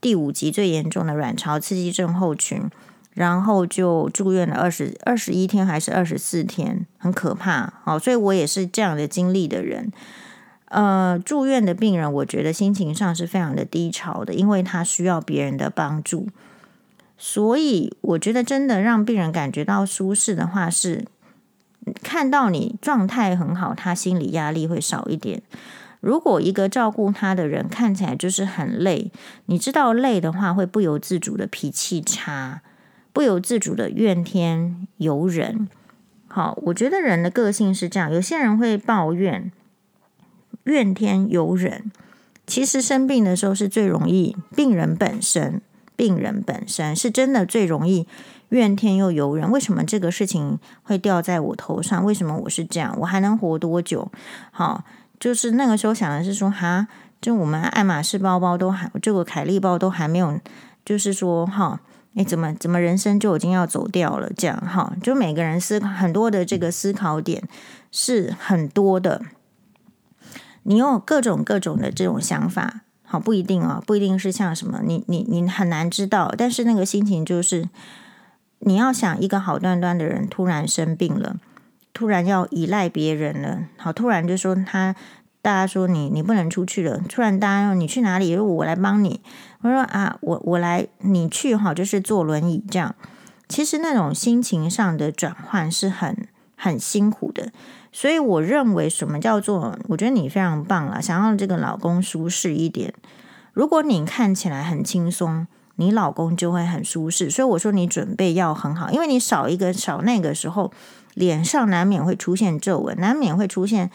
第五级最严重的卵巢刺激症候群。然后就住院了二十二十一天还是二十四天，很可怕。好，所以我也是这样的经历的人。呃，住院的病人，我觉得心情上是非常的低潮的，因为他需要别人的帮助。所以我觉得真的让病人感觉到舒适的话，是看到你状态很好，他心理压力会少一点。如果一个照顾他的人看起来就是很累，你知道累的话，会不由自主的脾气差。不由自主的怨天尤人，好，我觉得人的个性是这样。有些人会抱怨、怨天尤人，其实生病的时候是最容易，病人本身，病人本身是真的最容易怨天又尤人。为什么这个事情会掉在我头上？为什么我是这样？我还能活多久？好，就是那个时候想的是说，哈，就我们爱马仕包包都还，这个凯利包都还没有，就是说，哈。哎，怎么怎么人生就已经要走掉了？这样哈，就每个人思考很多的这个思考点是很多的。你有各种各种的这种想法，好，不一定哦，不一定是像什么，你你你很难知道。但是那个心情就是，你要想一个好端端的人突然生病了，突然要依赖别人了，好，突然就说他。大家说你你不能出去了，突然大家说你去哪里？我来帮你。我说啊，我我来，你去哈，就是坐轮椅这样。其实那种心情上的转换是很很辛苦的，所以我认为什么叫做？我觉得你非常棒了，想让这个老公舒适一点。如果你看起来很轻松，你老公就会很舒适。所以我说你准备要很好，因为你少一个少那个时候，脸上难免会出现皱纹，难免会出现。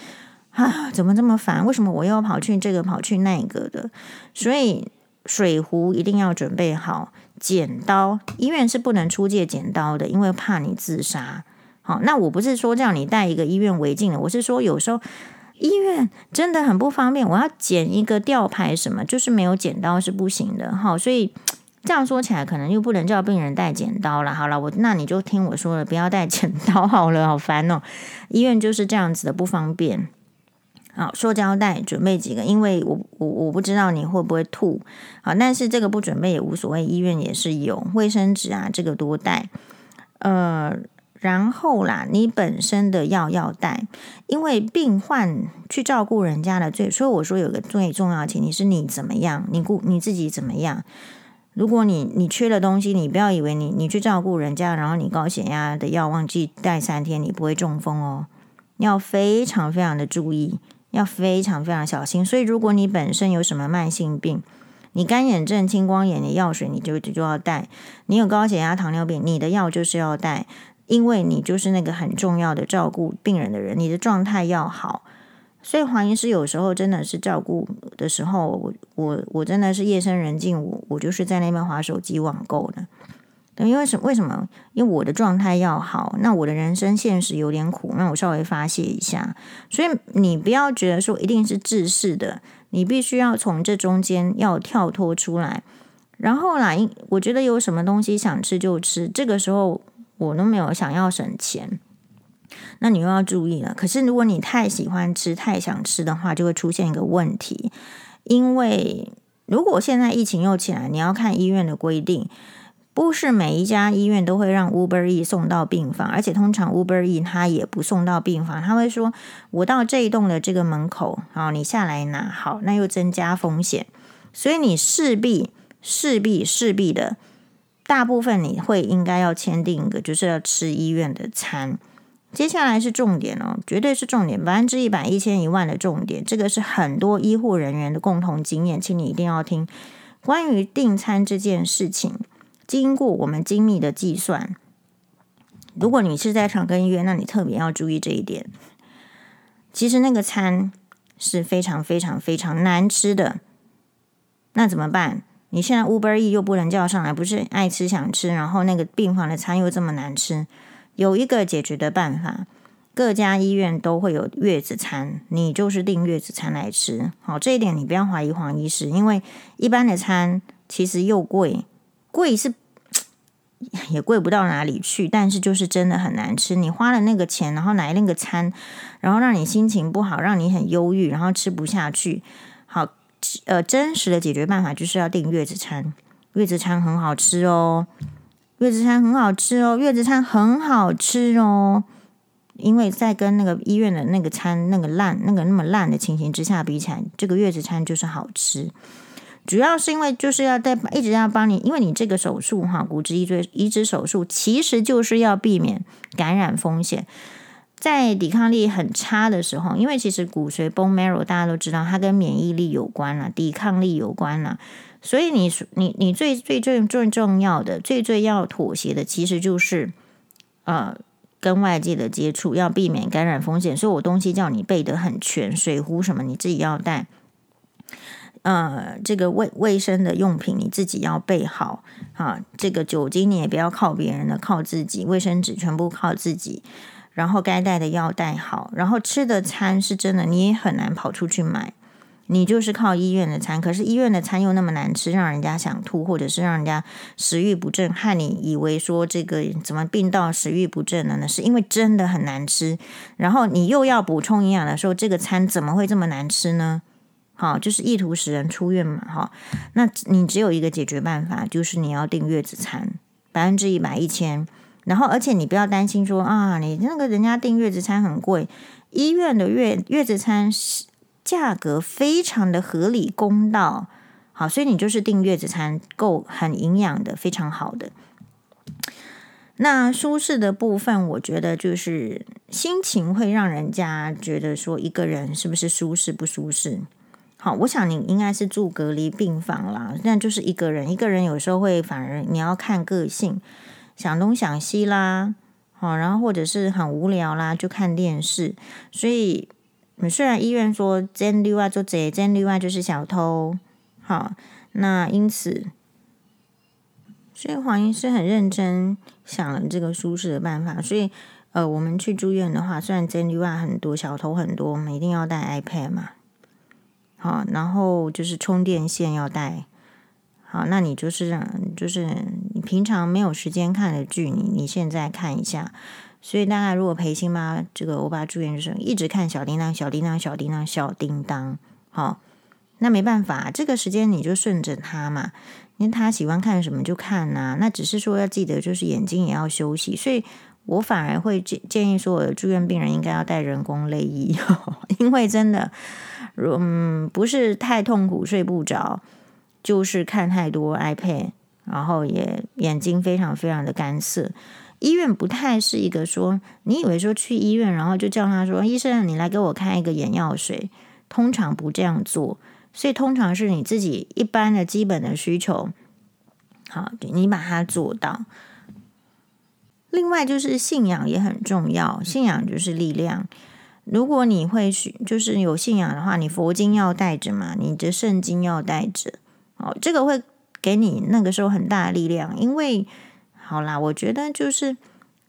啊，怎么这么烦？为什么我又要跑去这个跑去那个的？所以水壶一定要准备好，剪刀，医院是不能出借剪刀的，因为怕你自杀。好，那我不是说叫你带一个医院违禁的，我是说有时候医院真的很不方便，我要剪一个吊牌什么，就是没有剪刀是不行的。好，所以这样说起来，可能又不能叫病人带剪刀了。好了，我那你就听我说了，不要带剪刀好了，好烦哦。医院就是这样子的不方便。好，塑胶袋准备几个，因为我我我不知道你会不会吐，好，但是这个不准备也无所谓，医院也是有卫生纸啊，这个多带，呃，然后啦，你本身的药要带，因为病患去照顾人家的最，所以我说有个最重要的前提是你怎么样，你顾你自己怎么样，如果你你缺了东西，你不要以为你你去照顾人家，然后你高血压的药忘记带三天，你不会中风哦，要非常非常的注意。要非常非常小心，所以如果你本身有什么慢性病，你干眼症、青光眼的药水你就就要带；你有高血压、糖尿病，你的药就是要带，因为你就是那个很重要的照顾病人的人，你的状态要好。所以黄医师有时候真的是照顾的时候，我我我真的是夜深人静，我我就是在那边划手机网购的。因为什为什么？因为我的状态要好，那我的人生现实有点苦，那我稍微发泄一下。所以你不要觉得说一定是制式的，你必须要从这中间要跳脱出来。然后啦，我觉得有什么东西想吃就吃，这个时候我都没有想要省钱，那你又要注意了。可是如果你太喜欢吃、太想吃的话，就会出现一个问题，因为如果现在疫情又起来，你要看医院的规定。不是每一家医院都会让 Uber E 送到病房，而且通常 Uber E 他也不送到病房，他会说：“我到这一栋的这个门口，好，你下来拿。”好，那又增加风险，所以你势必、势必、势必的，大部分你会应该要签订一个，就是要吃医院的餐。接下来是重点哦，绝对是重点，百分之一百、一千、一万的重点，这个是很多医护人员的共同经验，请你一定要听关于订餐这件事情。经过我们精密的计算，如果你是在长庚医院，那你特别要注意这一点。其实那个餐是非常非常非常难吃的，那怎么办？你现在 Uber E 又不能叫上来，不是爱吃想吃，然后那个病房的餐又这么难吃，有一个解决的办法，各家医院都会有月子餐，你就是订月子餐来吃。好，这一点你不要怀疑黄医师，因为一般的餐其实又贵。贵是 也贵不到哪里去，但是就是真的很难吃。你花了那个钱，然后来那个餐，然后让你心情不好，让你很忧郁，然后吃不下去。呃，真实的解决办法就是要订月子餐。月子餐很好吃哦，月子餐很好吃哦，月子餐很好吃哦。因为在跟那个医院的那个餐那个烂那个那么烂的情形之下比起来，这个月子餐就是好吃。主要是因为就是要在一直要帮你，因为你这个手术哈，骨质移植移植手术其实就是要避免感染风险。在抵抗力很差的时候，因为其实骨髓 bone marrow 大家都知道，它跟免疫力有关了，抵抗力有关了。所以你你你最最最最重要的、最最要妥协的，其实就是呃跟外界的接触，要避免感染风险。所以我东西叫你备得很全，水壶什么你自己要带。呃，这个卫卫生的用品你自己要备好啊。这个酒精你也不要靠别人的，靠自己。卫生纸全部靠自己。然后该带的药带好。然后吃的餐是真的，你也很难跑出去买。你就是靠医院的餐，可是医院的餐又那么难吃，让人家想吐，或者是让人家食欲不振，害你以为说这个怎么病到食欲不振了呢？是因为真的很难吃。然后你又要补充营养的时候，这个餐怎么会这么难吃呢？好，就是意图使人出院嘛，哈。那你只有一个解决办法，就是你要订月子餐，百分之一百一千。然后，而且你不要担心说啊，你那个人家订月子餐很贵，医院的月月子餐是价格非常的合理公道。好，所以你就是订月子餐，够很营养的，非常好的。那舒适的部分，我觉得就是心情会让人家觉得说一个人是不是舒适不舒适。好，我想你应该是住隔离病房啦，那就是一个人，一个人有时候会反而你要看个性，想东想西啦，好，然后或者是很无聊啦，就看电视。所以，虽然医院说真例外做贼，真例外就是小偷，好，那因此，所以黄医师很认真想了这个舒适的办法。所以，呃，我们去住院的话，虽然针灸啊很多，小偷很多，我们一定要带 iPad 嘛。好，然后就是充电线要带。好，那你就是，就是你平常没有时间看的剧，你你现在看一下。所以大概如果陪星妈这个欧巴住院就是一直看小叮当、小叮当、小叮当、小叮当。好，那没办法，这个时间你就顺着他嘛，因为他喜欢看什么就看呐、啊。那只是说要记得，就是眼睛也要休息。所以我反而会建建议说，我的住院病人应该要带人工泪液，因为真的，嗯，不是太痛苦睡不着。就是看太多 iPad，然后也眼睛非常非常的干涩。医院不太是一个说，你以为说去医院，然后就叫他说：“医生，你来给我开一个眼药水。”通常不这样做，所以通常是你自己一般的基本的需求，好，你把它做到。另外就是信仰也很重要，信仰就是力量。如果你会去，就是有信仰的话，你佛经要带着嘛，你的圣经要带着。哦，这个会给你那个时候很大的力量，因为好啦，我觉得就是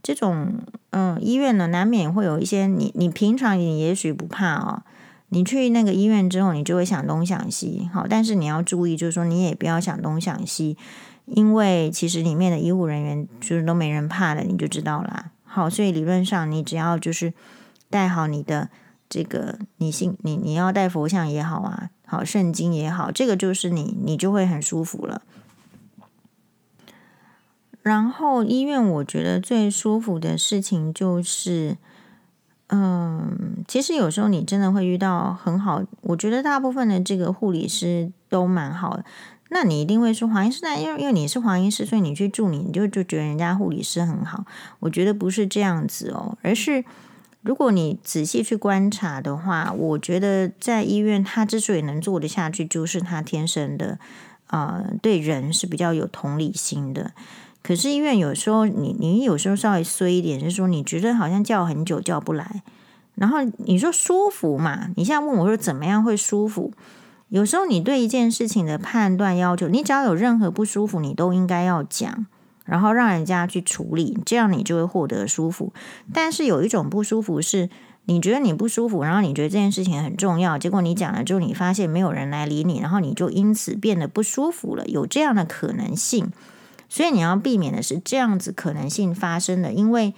这种嗯，医院呢难免会有一些你你平常你也许不怕哦，你去那个医院之后，你就会想东想西，好，但是你要注意，就是说你也不要想东想西，因为其实里面的医护人员就是都没人怕的，你就知道啦。好，所以理论上你只要就是带好你的这个你信你你要带佛像也好啊。好，圣经也好，这个就是你，你就会很舒服了。然后医院，我觉得最舒服的事情就是，嗯，其实有时候你真的会遇到很好，我觉得大部分的这个护理师都蛮好的。那你一定会说黄医师，那因为因为你是黄医师，所以你去住你，你就就觉得人家护理师很好。我觉得不是这样子哦，而是。如果你仔细去观察的话，我觉得在医院，他之所以能做得下去，就是他天生的，呃，对人是比较有同理心的。可是医院有时候，你你有时候稍微衰一点，就是说你觉得好像叫很久叫不来，然后你说舒服嘛？你现在问我说怎么样会舒服？有时候你对一件事情的判断要求，你只要有任何不舒服，你都应该要讲。然后让人家去处理，这样你就会获得舒服。但是有一种不舒服是，你觉得你不舒服，然后你觉得这件事情很重要，结果你讲了之后，你发现没有人来理你，然后你就因此变得不舒服了。有这样的可能性，所以你要避免的是这样子可能性发生的。因为，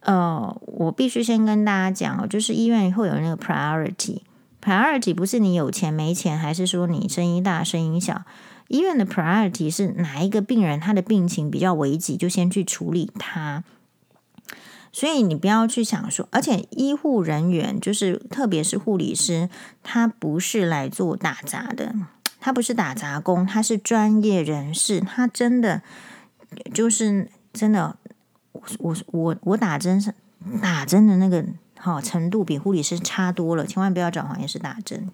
呃，我必须先跟大家讲哦，就是医院会有那个 priority，priority 不是你有钱没钱，还是说你声音大声音小。医院的 priority 是哪一个病人，他的病情比较危急，就先去处理他。所以你不要去想说，而且医护人员就是特别是护理师，他不是来做打杂的，他不是打杂工，他是专业人士，他真的就是真的，我我我打针是打针的那个好程度比护理师差多了，千万不要找黄医师打针。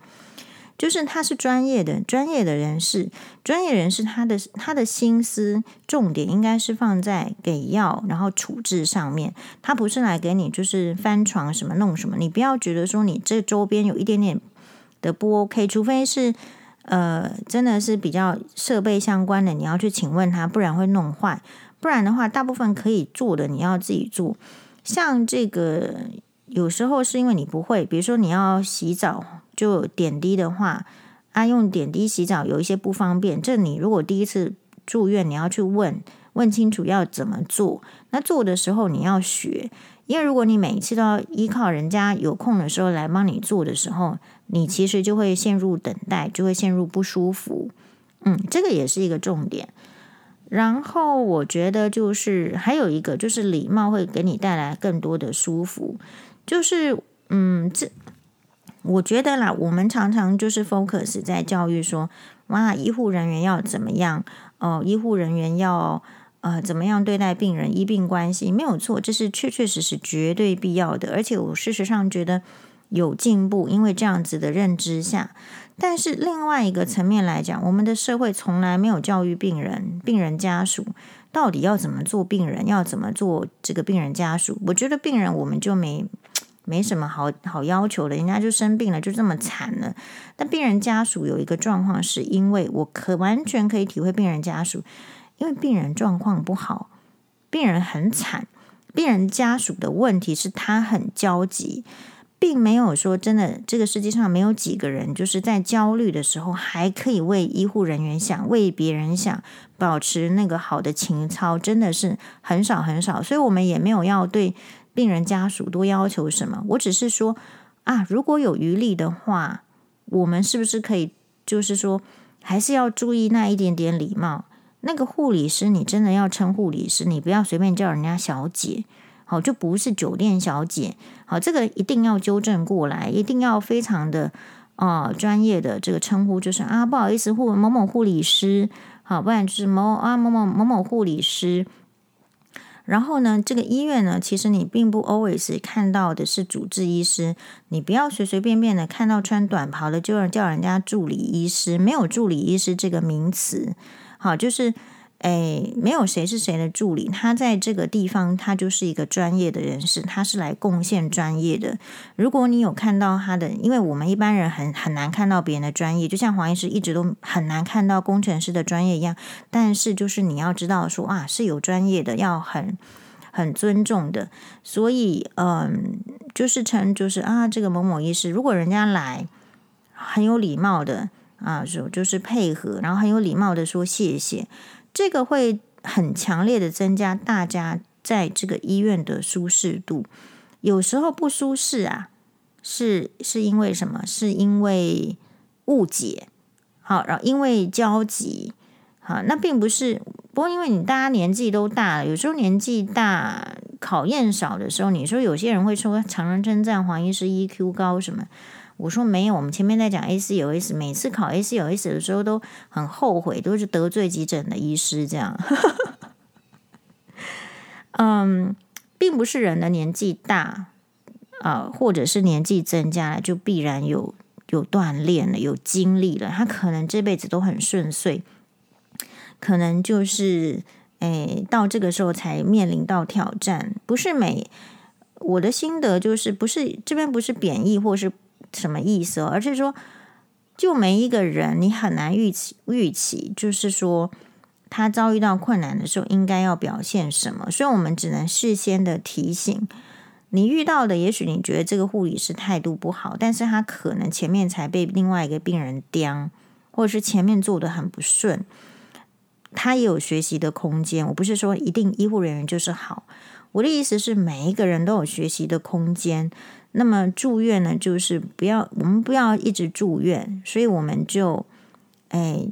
就是他是专业的，专业的人士，专业人士他的他的心思重点应该是放在给药然后处置上面，他不是来给你就是翻床什么弄什么，你不要觉得说你这周边有一点点的不 OK，除非是呃真的是比较设备相关的，你要去请问他，不然会弄坏，不然的话大部分可以做的你要自己做，像这个有时候是因为你不会，比如说你要洗澡。就点滴的话，啊，用点滴洗澡有一些不方便。这你如果第一次住院，你要去问问清楚要怎么做。那做的时候你要学，因为如果你每一次都要依靠人家有空的时候来帮你做的时候，你其实就会陷入等待，就会陷入不舒服。嗯，这个也是一个重点。然后我觉得就是还有一个就是礼貌会给你带来更多的舒服。就是嗯这。我觉得啦，我们常常就是 focus 在教育说，哇，医护人员要怎么样？哦，医护人员要呃怎么样对待病人？医病关系没有错，这是确确实实绝对必要的。而且我事实上觉得有进步，因为这样子的认知下。但是另外一个层面来讲，我们的社会从来没有教育病人、病人家属到底要怎么做，病人要怎么做这个病人家属。我觉得病人我们就没。没什么好好要求的，人家就生病了，就这么惨了。但病人家属有一个状况，是因为我可完全可以体会病人家属，因为病人状况不好，病人很惨，病人家属的问题是他很焦急。并没有说真的，这个世界上没有几个人就是在焦虑的时候还可以为医护人员想，为别人想，保持那个好的情操，真的是很少很少。所以我们也没有要对病人家属多要求什么。我只是说啊，如果有余力的话，我们是不是可以，就是说，还是要注意那一点点礼貌。那个护理师，你真的要称护理师，你不要随便叫人家小姐。好，就不是酒店小姐。好，这个一定要纠正过来，一定要非常的啊、专业的这个称呼，就是啊，不好意思，护某某护理师。好，不然就是某某啊某某某某护理师。然后呢，这个医院呢，其实你并不 always 看到的是主治医师，你不要随随便便的看到穿短袍的就叫人家助理医师，没有助理医师这个名词。好，就是。哎，没有谁是谁的助理，他在这个地方，他就是一个专业的人士，他是来贡献专业的。如果你有看到他的，因为我们一般人很很难看到别人的专业，就像黄医师一直都很难看到工程师的专业一样。但是就是你要知道说啊，是有专业的，要很很尊重的。所以嗯，就是称就是啊，这个某某医师，如果人家来很有礼貌的啊，就就是配合，然后很有礼貌的说谢谢。这个会很强烈的增加大家在这个医院的舒适度。有时候不舒适啊，是是因为什么？是因为误解，好，然后因为焦急，好，那并不是。不过因为你大家年纪都大了，有时候年纪大考验少的时候，你说有些人会说常人称赞黄医师 EQ 高什么？我说没有，我们前面在讲 ACOS，每次考 ACOS 的时候都很后悔，都是得罪急诊的医师这样。嗯，并不是人的年纪大啊、或者是年纪增加了，就必然有有锻炼了，有经历了，他可能这辈子都很顺遂，可能就是诶到这个时候才面临到挑战。不是每我的心得就是不是这边不是贬义或是。什么意思？而是说，就每一个人，你很难预期预期，就是说他遭遇到困难的时候，应该要表现什么。所以我们只能事先的提醒你遇到的。也许你觉得这个护理师态度不好，但是他可能前面才被另外一个病人刁，或者是前面做得很不顺，他也有学习的空间。我不是说一定医护人员就是好，我的意思是每一个人都有学习的空间。那么住院呢，就是不要我们不要一直住院，所以我们就哎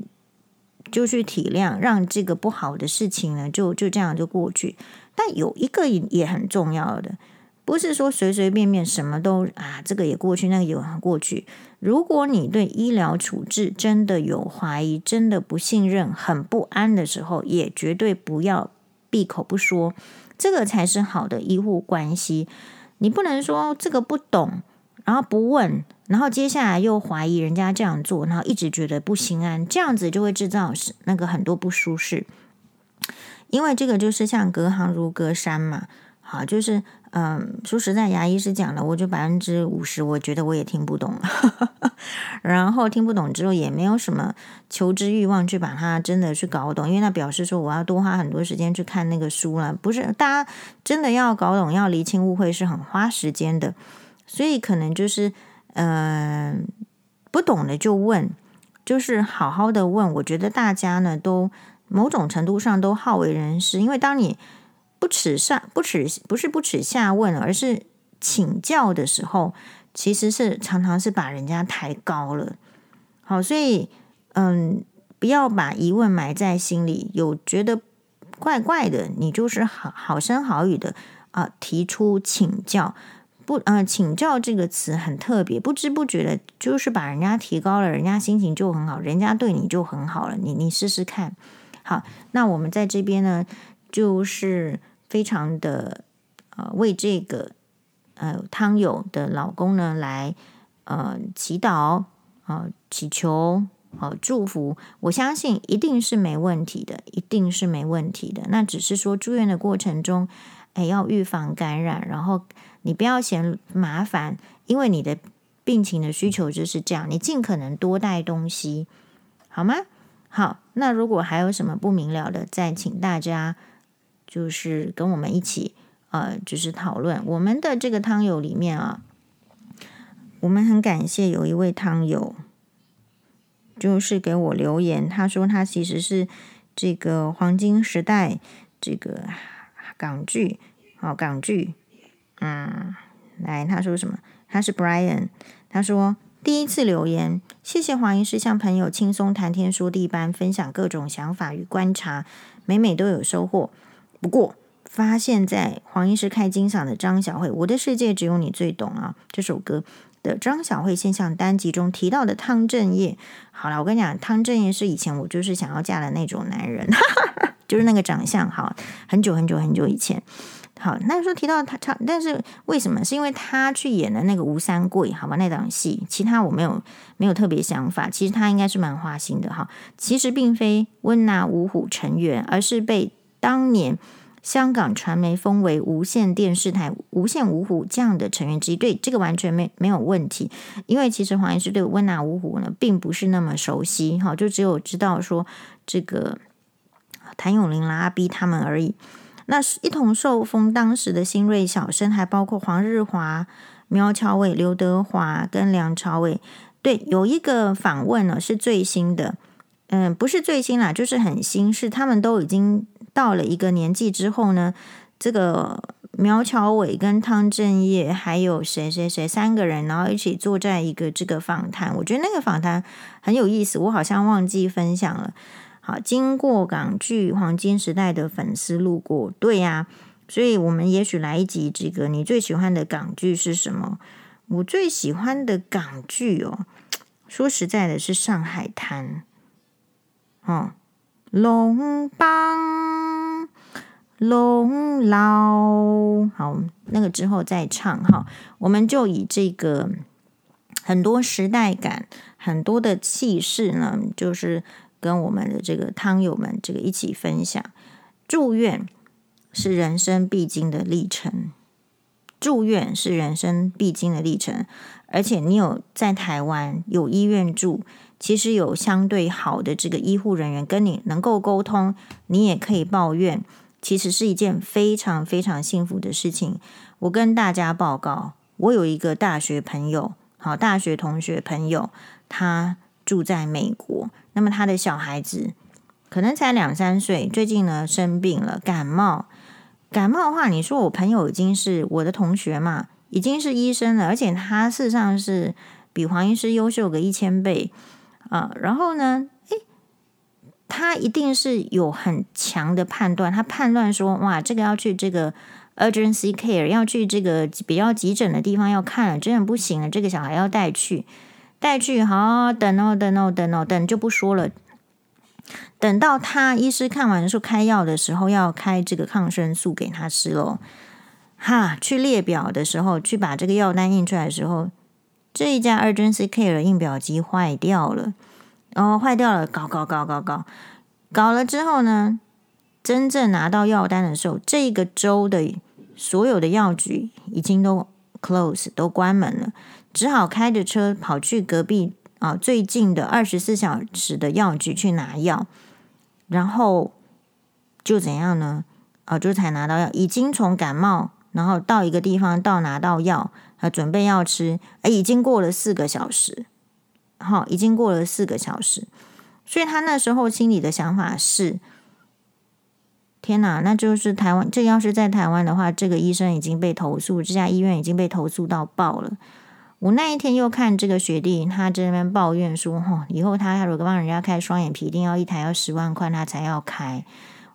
就去体谅，让这个不好的事情呢，就就这样就过去。但有一个也很重要的，不是说随随便便什么都啊，这个也过去，那个也过去。如果你对医疗处置真的有怀疑，真的不信任，很不安的时候，也绝对不要闭口不说，这个才是好的医护关系。你不能说这个不懂，然后不问，然后接下来又怀疑人家这样做，然后一直觉得不心安，这样子就会制造那个很多不舒适。因为这个就是像隔行如隔山嘛，好，就是。嗯，说实在，牙医师讲的，我就百分之五十，我觉得我也听不懂。然后听不懂之后，也没有什么求知欲望去把它真的去搞懂，因为那表示说我要多花很多时间去看那个书了。不是，大家真的要搞懂、要厘清误会是很花时间的，所以可能就是，嗯，不懂的就问，就是好好的问。我觉得大家呢，都某种程度上都好为人师，因为当你。不耻上不耻，不是不耻下问，而是请教的时候，其实是常常是把人家抬高了。好，所以嗯，不要把疑问埋在心里，有觉得怪怪的，你就是好好声好语的啊，提出请教。不，呃，请教这个词很特别，不知不觉的，就是把人家提高了，人家心情就很好，人家对你就很好了。你你试试看。好，那我们在这边呢，就是。非常的呃，为这个呃汤友的老公呢来呃祈祷啊、呃，祈求啊、呃，祝福。我相信一定是没问题的，一定是没问题的。那只是说住院的过程中，哎，要预防感染，然后你不要嫌麻烦，因为你的病情的需求就是这样，你尽可能多带东西，好吗？好，那如果还有什么不明了的，再请大家就是跟我们一起，呃，就是讨论我们的这个汤友里面啊，我们很感谢有一位汤友，就是给我留言，他说他其实是这个黄金时代这个港剧，好港剧。嗯，来，他说什么？他是 Brian，他说第一次留言，谢谢黄医师像朋友轻松谈天说地般分享各种想法与观察，每每都有收获。不过，发现在黄医师开金嗓的张小慧，《我的世界只有你最懂》啊，这首歌的张小慧现象单集中提到的汤镇业，好了，我跟你讲，汤镇业是以前我就是想要嫁的那种男人，就是那个长相好，很久很久很久以前。好，那时候提到他唱，但是为什么？是因为他去演的那个吴三桂，好吧，那档戏，其他我没有没有特别想法。其实他应该是蛮花心的哈。其实并非温拿五虎成员，而是被当年香港传媒封为无线电视台无线五虎这样的成员之一。对，这个完全没没有问题。因为其实黄医师对温拿五虎呢，并不是那么熟悉哈，就只有知道说这个谭咏麟啦、阿 B 他们而已。那是一同受封当时的新锐小生，还包括黄日华、苗侨伟、刘德华跟梁朝伟。对，有一个访问呢是最新的，嗯，不是最新啦，就是很新，是他们都已经到了一个年纪之后呢，这个苗侨伟跟汤镇业还有谁谁谁三个人，然后一起坐在一个这个访谈。我觉得那个访谈很有意思，我好像忘记分享了。好，经过港剧黄金时代的粉丝路过，对呀、所以我们也许来一集这个你最喜欢的港剧是什么？我最喜欢的港剧哦，说实在的是《上海滩》哦，龙邦龙老，好，那个之后再唱哈，我们就以这个很多时代感、很多的气势呢，就是。跟我们的这个汤友们这个一起分享，住院是人生必经的历程，住院是人生必经的历程，而且你有在台湾有医院住，其实有相对好的这个医护人员跟你能够沟通，你也可以抱怨，其实是一件非常非常幸福的事情。我跟大家报告，我有一个大学朋友，好，大学同学朋友，他住在美国。那么他的小孩子可能才两三岁，最近呢生病了，感冒。感冒的话，你说我朋友已经是我的同学嘛，已经是医生了，而且他事实上是比黄医师优秀个一千倍啊。然后呢，诶，他一定是有很强的判断，他判断说，哇，这个要去这个 urgency care，要去这个比较急诊的地方要看了，真的不行了，这个小孩要带去。带去好，等哦，等哦，等哦，等就不说了。等到他医师看完说开药的时候，要开这个抗生素给他吃喽。哈，去列表的时候，去把这个药单印出来的时候，这一家 urgency care 印表机坏掉了。哦，坏掉了，搞搞搞搞搞，搞了之后呢，真正拿到药单的时候，这个州的所有的药局已经都 close，都关门了。只好开着车跑去隔壁啊最近的二十四小时的药局去拿药，然后就怎样呢？啊，就才拿到药，已经从感冒，然后到一个地方到拿到药，啊，准备要吃，哎，已经过了四个小时，好，已经过了四个小时，所以他那时候心里的想法是：天哪，那就是台湾，这要是在台湾的话，这个医生已经被投诉，这家医院已经被投诉到爆了。我那一天又看这个学弟，他在那边抱怨说：“哦，以后他如果帮人家开双眼皮，一定要一台要十万块，他才要开。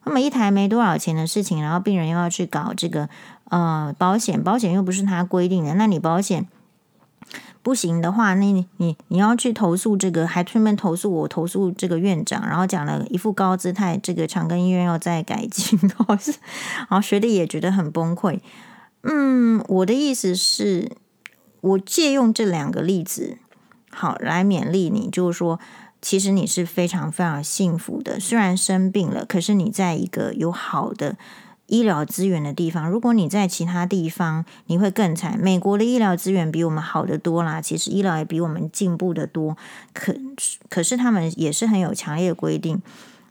那么一台没多少钱的事情，然后病人又要去搞这个呃保险，保险又不是他规定的，那你保险不行的话，那你你你要去投诉这个，还顺便投诉我，投诉这个院长，然后讲了一副高姿态，这个长庚医院要再改进，然后是，然后学弟也觉得很崩溃。嗯，我的意思是。”我借用这两个例子，好来勉励你，就是说，其实你是非常非常幸福的。虽然生病了，可是你在一个有好的医疗资源的地方。如果你在其他地方，你会更惨。美国的医疗资源比我们好得多啦，其实医疗也比我们进步得多。可可是他们也是很有强烈的规定，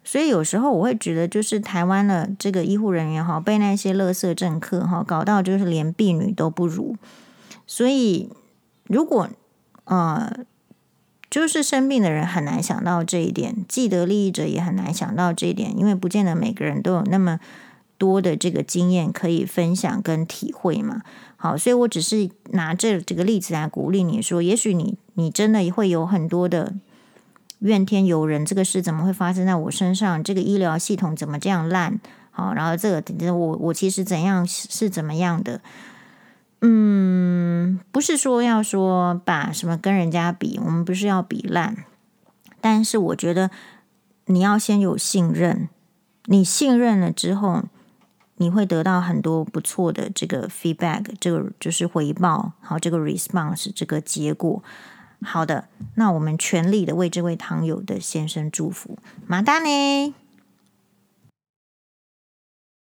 所以有时候我会觉得，就是台湾的这个医护人员哈，被那些垃圾政客哈搞到就是连婢女都不如。所以如果呃。就是生病的人很难想到这一点，既得利益者也很难想到这一点，因为不见得每个人都有那么多的这个经验可以分享跟体会嘛。好，所以我只是拿这这个例子来鼓励你说，也许你你真的会有很多的怨天尤人，这个事怎么会发生在我身上？这个医疗系统怎么这样烂？好，然后这个我我其实怎样是怎么样的？嗯，不是说要说把什么跟人家比，我们不是要比烂，但是我觉得你要先有信任，你信任了之后，你会得到很多不错的这个 feedback，这个就是回报，好，这个 response 这个结果，好的，那我们全力的为这位糖友的先生祝福，马达呢？